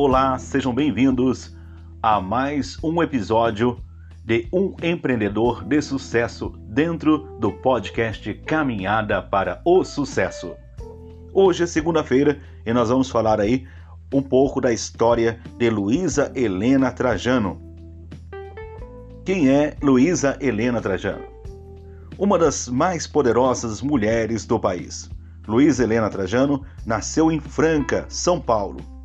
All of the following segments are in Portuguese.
Olá, sejam bem-vindos a mais um episódio de Um Empreendedor de Sucesso dentro do podcast Caminhada para o Sucesso. Hoje é segunda-feira e nós vamos falar aí um pouco da história de Luísa Helena Trajano. Quem é Luísa Helena Trajano? Uma das mais poderosas mulheres do país. Luísa Helena Trajano nasceu em Franca, São Paulo.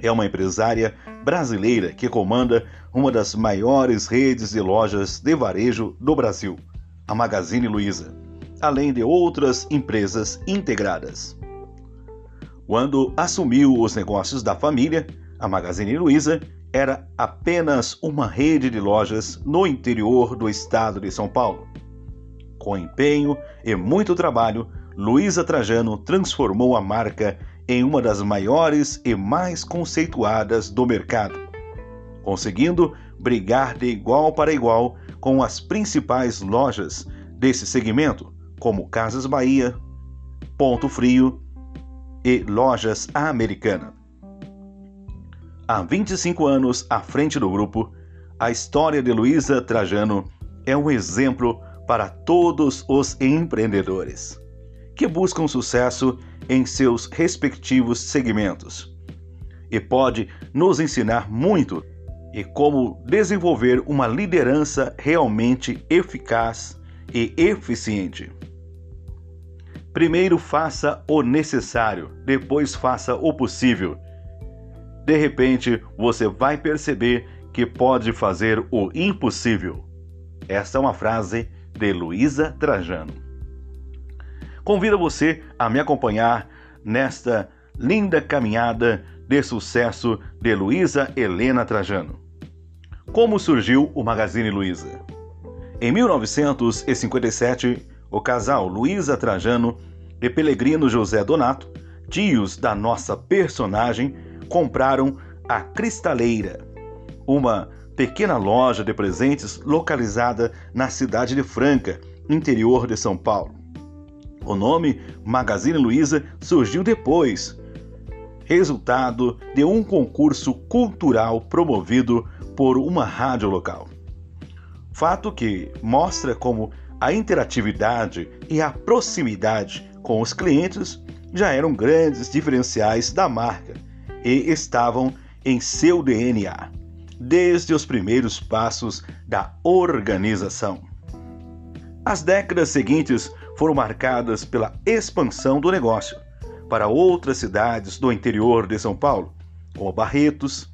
É uma empresária brasileira que comanda uma das maiores redes de lojas de varejo do Brasil, a Magazine Luiza, além de outras empresas integradas. Quando assumiu os negócios da família, a Magazine Luiza era apenas uma rede de lojas no interior do estado de São Paulo. Com empenho e muito trabalho, Luiza Trajano transformou a marca em uma das maiores e mais conceituadas do mercado, conseguindo brigar de igual para igual com as principais lojas desse segmento, como Casas Bahia, Ponto Frio e Lojas Americana. Há 25 anos à frente do grupo, a história de Luísa Trajano é um exemplo para todos os empreendedores que buscam sucesso em seus respectivos segmentos e pode nos ensinar muito e como desenvolver uma liderança realmente eficaz e eficiente. Primeiro faça o necessário, depois faça o possível. De repente, você vai perceber que pode fazer o impossível. Esta é uma frase de Luísa Trajano. Convido você a me acompanhar nesta linda caminhada de sucesso de Luísa Helena Trajano. Como surgiu o Magazine Luiza? Em 1957, o casal Luísa Trajano e Pelegrino José Donato, tios da nossa personagem, compraram a Cristaleira, uma pequena loja de presentes localizada na cidade de Franca, interior de São Paulo. O nome Magazine Luiza surgiu depois, resultado de um concurso cultural promovido por uma rádio local. Fato que mostra como a interatividade e a proximidade com os clientes já eram grandes diferenciais da marca e estavam em seu DNA, desde os primeiros passos da organização. As décadas seguintes foram marcadas pela expansão do negócio para outras cidades do interior de São Paulo, como Barretos,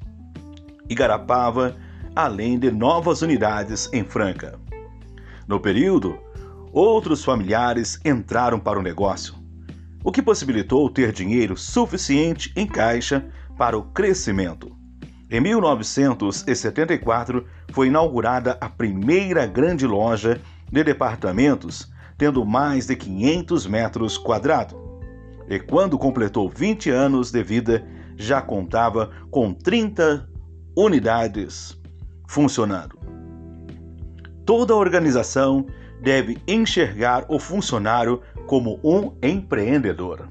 Igarapava, além de novas unidades em Franca. No período, outros familiares entraram para o negócio, o que possibilitou ter dinheiro suficiente em caixa para o crescimento. Em 1974 foi inaugurada a primeira grande loja de departamentos, tendo mais de 500 metros quadrados. E quando completou 20 anos de vida, já contava com 30 unidades funcionando. Toda organização deve enxergar o funcionário como um empreendedor.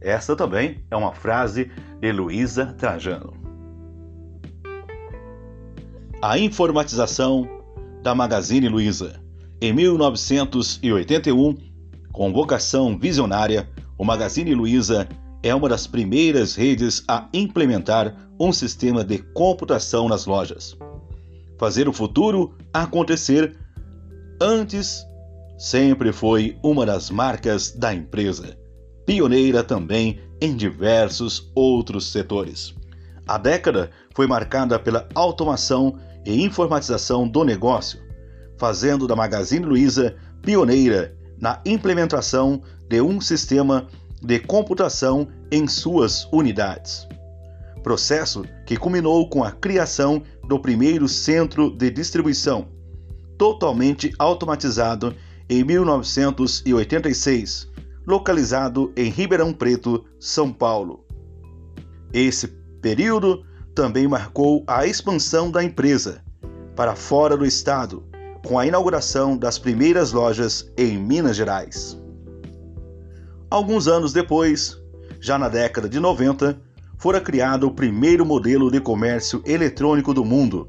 Esta também é uma frase de Luísa Trajano. A informatização da Magazine Luiza. Em 1981, com vocação visionária, o Magazine Luiza é uma das primeiras redes a implementar um sistema de computação nas lojas. Fazer o futuro acontecer antes sempre foi uma das marcas da empresa, pioneira também em diversos outros setores. A década foi marcada pela automação e informatização do negócio, fazendo da Magazine Luiza pioneira na implementação de um sistema de computação em suas unidades. Processo que culminou com a criação do primeiro centro de distribuição, totalmente automatizado em 1986, localizado em Ribeirão Preto, São Paulo. Esse período também marcou a expansão da empresa para fora do estado, com a inauguração das primeiras lojas em Minas Gerais. Alguns anos depois, já na década de 90, fora criado o primeiro modelo de comércio eletrônico do mundo.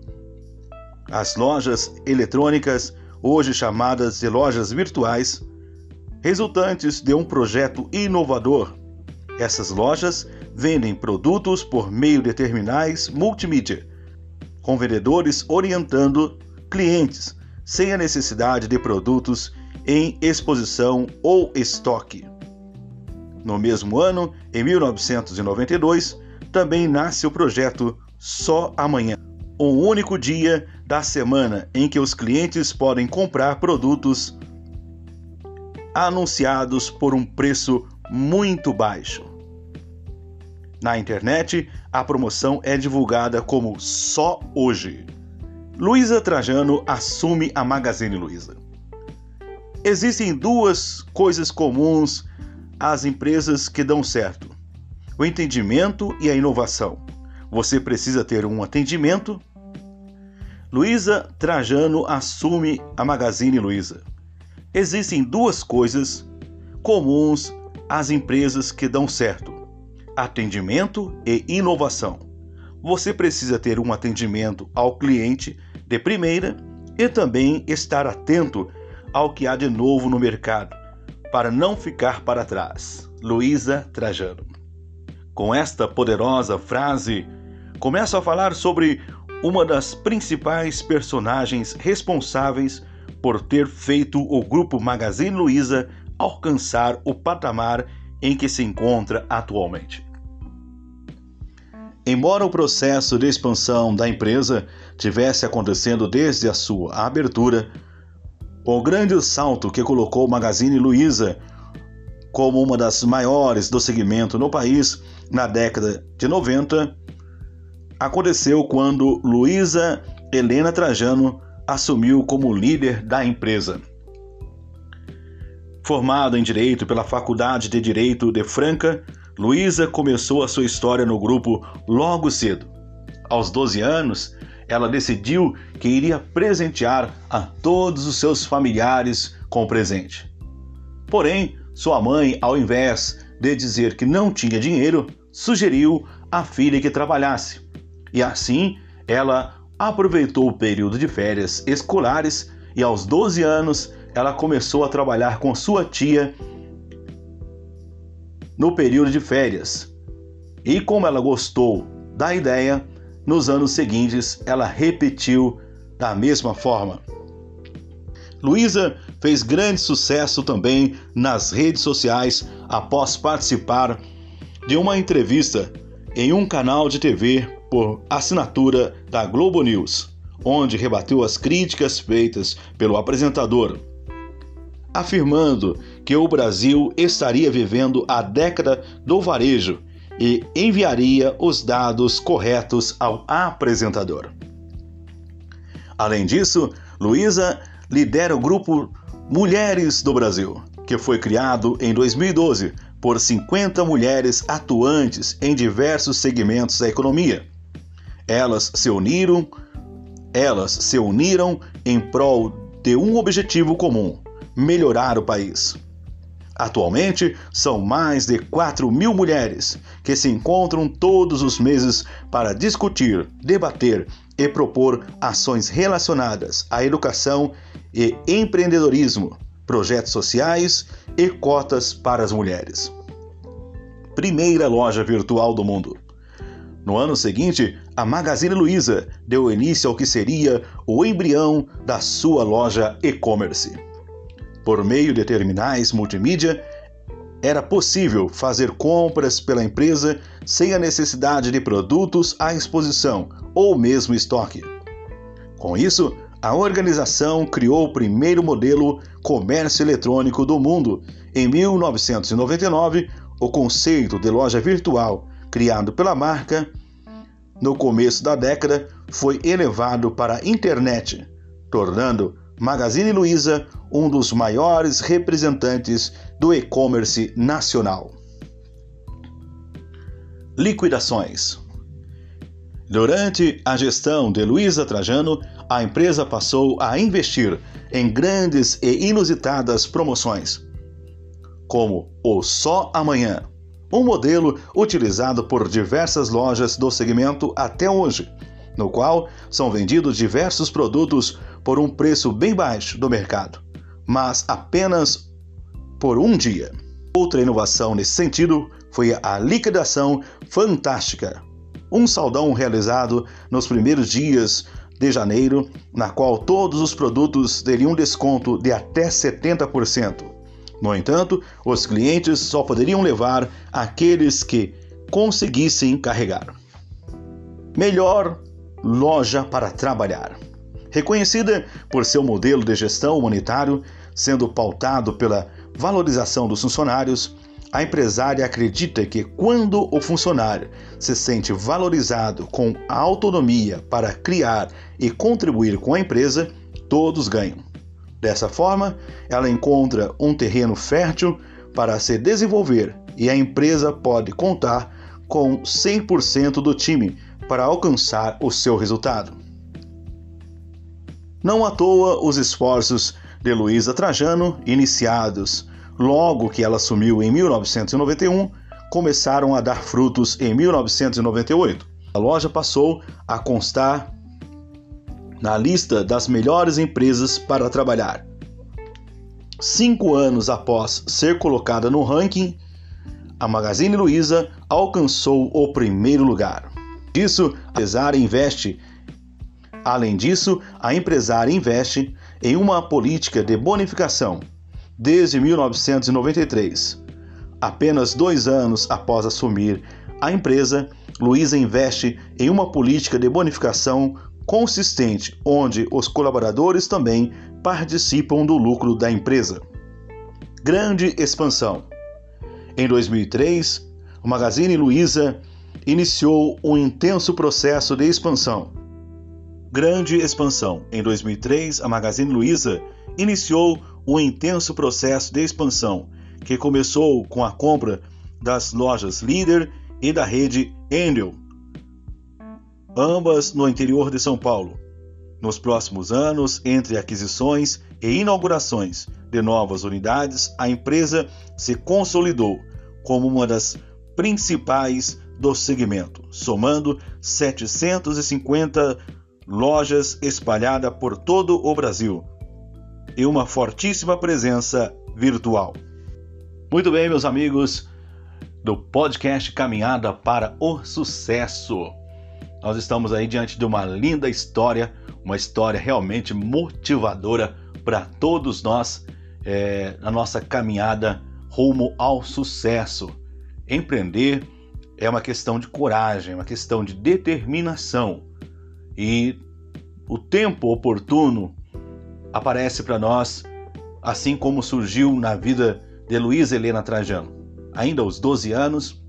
As lojas eletrônicas, hoje chamadas de lojas virtuais, resultantes de um projeto inovador. Essas lojas vendem produtos por meio de terminais multimídia, com vendedores orientando clientes sem a necessidade de produtos em exposição ou estoque. No mesmo ano, em 1992, também nasce o projeto Só Amanhã, um único dia da semana em que os clientes podem comprar produtos anunciados por um preço muito baixo. Na internet, a promoção é divulgada como Só Hoje. Luísa Trajano assume a Magazine Luiza. Existem duas coisas comuns às empresas que dão certo: o entendimento e a inovação. Você precisa ter um atendimento. Luísa Trajano assume a Magazine Luiza. Existem duas coisas comuns às empresas que dão certo: atendimento e inovação. Você precisa ter um atendimento ao cliente de primeira e também estar atento ao que há de novo no mercado, para não ficar para trás. Luísa Trajano. Com esta poderosa frase, começo a falar sobre uma das principais personagens responsáveis por ter feito o grupo Magazine Luiza alcançar o patamar em que se encontra atualmente. Embora o processo de expansão da empresa tivesse acontecendo desde a sua abertura, o grande salto que colocou o Magazine Luiza como uma das maiores do segmento no país na década de 90 aconteceu quando Luísa Helena Trajano assumiu como líder da empresa. Formada em Direito pela Faculdade de Direito de Franca, Luísa começou a sua história no grupo logo cedo. Aos 12 anos, ela decidiu que iria presentear a todos os seus familiares com o presente. Porém, sua mãe, ao invés de dizer que não tinha dinheiro, sugeriu à filha que trabalhasse. E assim, ela aproveitou o período de férias escolares e aos 12 anos ela começou a trabalhar com sua tia no período de férias. E como ela gostou da ideia, nos anos seguintes, ela repetiu da mesma forma. Luísa fez grande sucesso também nas redes sociais após participar de uma entrevista em um canal de TV por assinatura da Globo News, onde rebateu as críticas feitas pelo apresentador, afirmando que o Brasil estaria vivendo a década do varejo e enviaria os dados corretos ao apresentador. Além disso, Luísa lidera o grupo Mulheres do Brasil, que foi criado em 2012 por 50 mulheres atuantes em diversos segmentos da economia. Elas se uniram, elas se uniram em prol de um objetivo comum: melhorar o país. Atualmente, são mais de 4 mil mulheres que se encontram todos os meses para discutir, debater e propor ações relacionadas à educação e empreendedorismo, projetos sociais e cotas para as mulheres. Primeira loja virtual do mundo. No ano seguinte, a Magazine Luiza deu início ao que seria o embrião da sua loja e-commerce. Por meio de terminais multimídia, era possível fazer compras pela empresa sem a necessidade de produtos à exposição ou mesmo estoque. Com isso, a organização criou o primeiro modelo comércio eletrônico do mundo. Em 1999, o conceito de loja virtual, criado pela marca, no começo da década, foi elevado para a internet, tornando Magazine Luiza, um dos maiores representantes do e-commerce nacional. Liquidações. Durante a gestão de Luiza Trajano, a empresa passou a investir em grandes e inusitadas promoções, como o Só Amanhã, um modelo utilizado por diversas lojas do segmento até hoje, no qual são vendidos diversos produtos por um preço bem baixo do mercado, mas apenas por um dia. Outra inovação nesse sentido foi a liquidação fantástica, um saldão realizado nos primeiros dias de janeiro, na qual todos os produtos teriam desconto de até 70%. No entanto, os clientes só poderiam levar aqueles que conseguissem carregar. Melhor loja para trabalhar. Reconhecida por seu modelo de gestão humanitário, sendo pautado pela valorização dos funcionários, a empresária acredita que quando o funcionário se sente valorizado com a autonomia para criar e contribuir com a empresa, todos ganham. Dessa forma, ela encontra um terreno fértil para se desenvolver e a empresa pode contar com 100% do time para alcançar o seu resultado. Não à toa os esforços de Luísa Trajano, iniciados logo que ela assumiu em 1991, começaram a dar frutos em 1998. A loja passou a constar na lista das melhores empresas para trabalhar. Cinco anos após ser colocada no ranking, a Magazine Luiza alcançou o primeiro lugar. Disso, a empresária investe. Além disso, a empresária investe em uma política de bonificação desde 1993. Apenas dois anos após assumir a empresa, Luiza investe em uma política de bonificação consistente, onde os colaboradores também participam do lucro da empresa. Grande expansão. Em 2003, o Magazine Luiza iniciou um intenso processo de expansão. Grande expansão. Em 2003, a Magazine Luiza iniciou um intenso processo de expansão que começou com a compra das lojas Líder e da rede Endel, ambas no interior de São Paulo. Nos próximos anos, entre aquisições e inaugurações de novas unidades, a empresa se consolidou como uma das principais do segmento, somando 750 lojas espalhadas por todo o Brasil, e uma fortíssima presença virtual. Muito bem, meus amigos do podcast Caminhada para o Sucesso. Nós estamos aí diante de uma linda história, uma história realmente motivadora para todos nós é, na nossa caminhada rumo ao sucesso. Empreender é uma questão de coragem, é uma questão de determinação e o tempo oportuno aparece para nós, assim como surgiu na vida de Luísa Helena Trajano. Ainda aos 12 anos,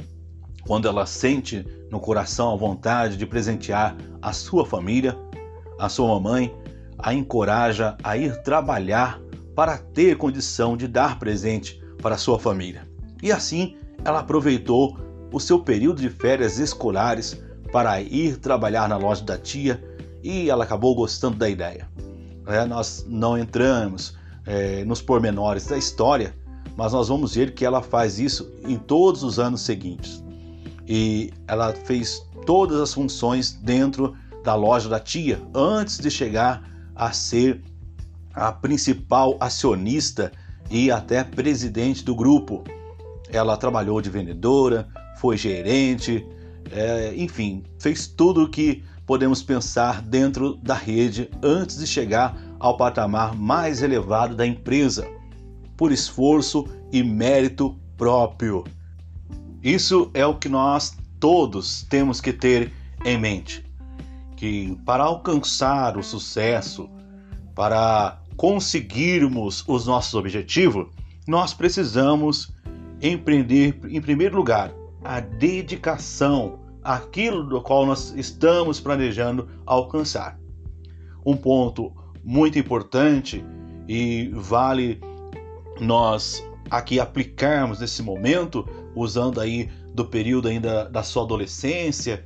quando ela sente no coração a vontade de presentear a sua família, a sua mamãe, a encoraja a ir trabalhar para ter condição de dar presente para sua família. E assim, ela aproveitou o seu período de férias escolares para ir trabalhar na loja da tia e ela acabou gostando da ideia. É, nós não entramos é, nos pormenores da história, mas nós vamos ver que ela faz isso em todos os anos seguintes. E ela fez todas as funções dentro da loja da tia antes de chegar a ser a principal acionista e até presidente do grupo. Ela trabalhou de vendedora, foi gerente, é, enfim, fez tudo o que podemos pensar dentro da rede antes de chegar ao patamar mais elevado da empresa, por esforço e mérito próprio. Isso é o que nós todos temos que ter em mente, que para alcançar o sucesso, para conseguirmos os nossos objetivos, nós precisamos empreender em primeiro lugar a dedicação aquilo do qual nós estamos planejando alcançar. Um ponto muito importante e vale nós aqui aplicarmos nesse momento, usando aí do período ainda da sua adolescência,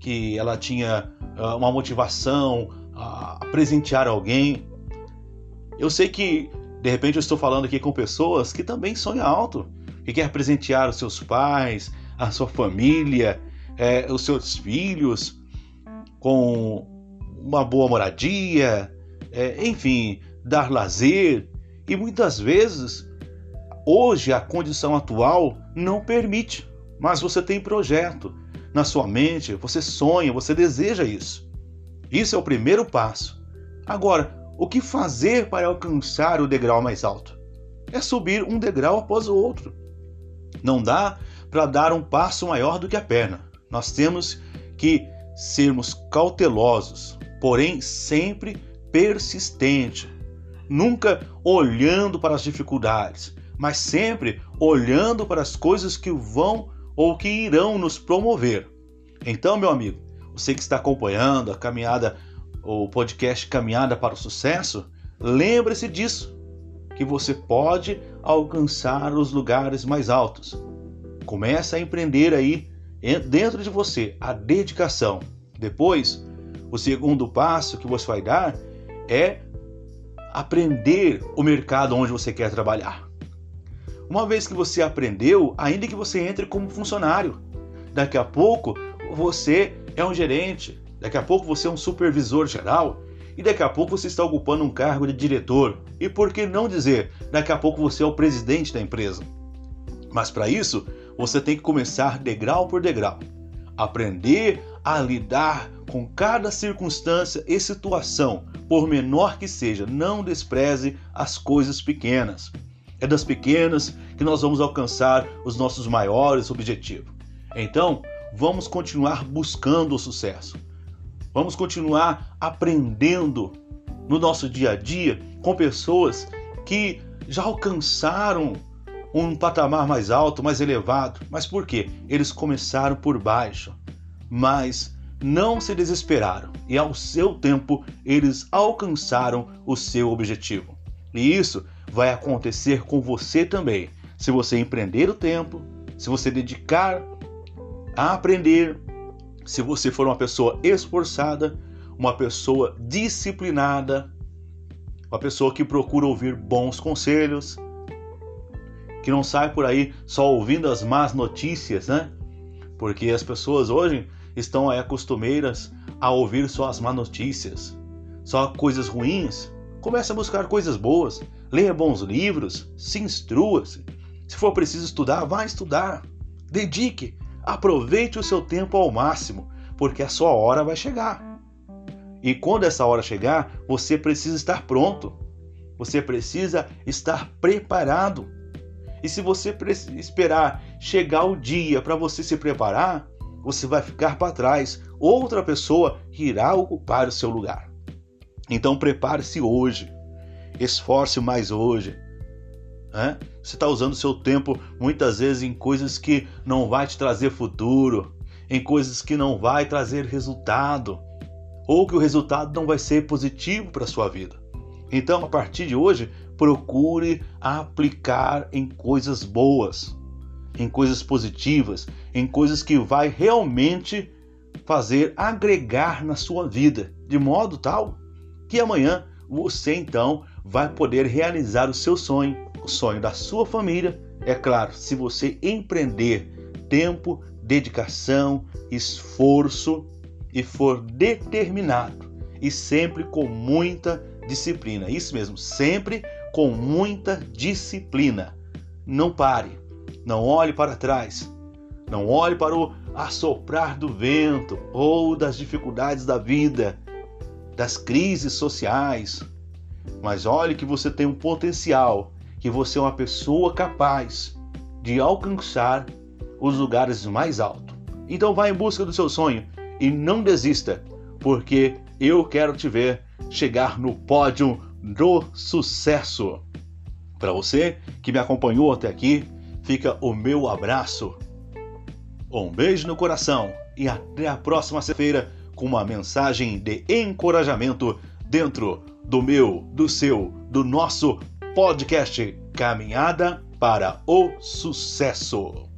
que ela tinha uh, uma motivação a presentear alguém. Eu sei que de repente eu estou falando aqui com pessoas que também sonham alto, que quer presentear os seus pais, a sua família, é, os seus filhos com uma boa moradia, é, enfim, dar lazer. E muitas vezes, hoje, a condição atual não permite, mas você tem projeto na sua mente, você sonha, você deseja isso. Isso é o primeiro passo. Agora, o que fazer para alcançar o degrau mais alto? É subir um degrau após o outro. Não dá para dar um passo maior do que a perna. Nós temos que sermos cautelosos, porém sempre persistente, nunca olhando para as dificuldades, mas sempre olhando para as coisas que vão ou que irão nos promover. Então, meu amigo, você que está acompanhando a caminhada, o podcast Caminhada para o Sucesso, lembre-se disso, que você pode alcançar os lugares mais altos. Comece a empreender aí dentro de você a dedicação. Depois, o segundo passo que você vai dar é aprender o mercado onde você quer trabalhar. Uma vez que você aprendeu, ainda que você entre como funcionário, daqui a pouco você é um gerente, daqui a pouco você é um supervisor geral e daqui a pouco você está ocupando um cargo de diretor. E por que não dizer, daqui a pouco você é o presidente da empresa? Mas para isso, você tem que começar degrau por degrau. Aprender a lidar com cada circunstância e situação, por menor que seja. Não despreze as coisas pequenas. É das pequenas que nós vamos alcançar os nossos maiores objetivos. Então, vamos continuar buscando o sucesso. Vamos continuar aprendendo no nosso dia a dia com pessoas que já alcançaram um patamar mais alto, mais elevado. Mas por quê? Eles começaram por baixo, mas não se desesperaram e ao seu tempo eles alcançaram o seu objetivo. E isso vai acontecer com você também, se você empreender o tempo, se você dedicar a aprender, se você for uma pessoa esforçada, uma pessoa disciplinada, uma pessoa que procura ouvir bons conselhos, que não sai por aí só ouvindo as más notícias, né? Porque as pessoas hoje estão aí acostumeiras a ouvir só as más notícias, só coisas ruins. Comece a buscar coisas boas, leia bons livros, se instrua-se. Se for preciso estudar, vá estudar. Dedique, aproveite o seu tempo ao máximo, porque a sua hora vai chegar. E quando essa hora chegar, você precisa estar pronto. Você precisa estar preparado. E se você esperar chegar o dia para você se preparar, você vai ficar para trás. Outra pessoa irá ocupar o seu lugar. Então prepare-se hoje. Esforce mais hoje. É? Você está usando seu tempo muitas vezes em coisas que não vai te trazer futuro, em coisas que não vai trazer resultado, ou que o resultado não vai ser positivo para sua vida. Então, a partir de hoje, procure aplicar em coisas boas, em coisas positivas, em coisas que vai realmente fazer agregar na sua vida, de modo tal que amanhã você então vai poder realizar o seu sonho, o sonho da sua família. É claro, se você empreender tempo, dedicação, esforço e for determinado e sempre com muita disciplina. Isso mesmo, sempre com muita disciplina. Não pare, não olhe para trás, não olhe para o assoprar do vento ou das dificuldades da vida, das crises sociais, mas olhe que você tem um potencial, que você é uma pessoa capaz de alcançar os lugares mais altos. Então vá em busca do seu sonho e não desista, porque eu quero te ver chegar no pódio do sucesso. Para você que me acompanhou até aqui, fica o meu abraço. Um beijo no coração e até a próxima sexta-feira com uma mensagem de encorajamento dentro do meu, do seu, do nosso podcast Caminhada para o Sucesso.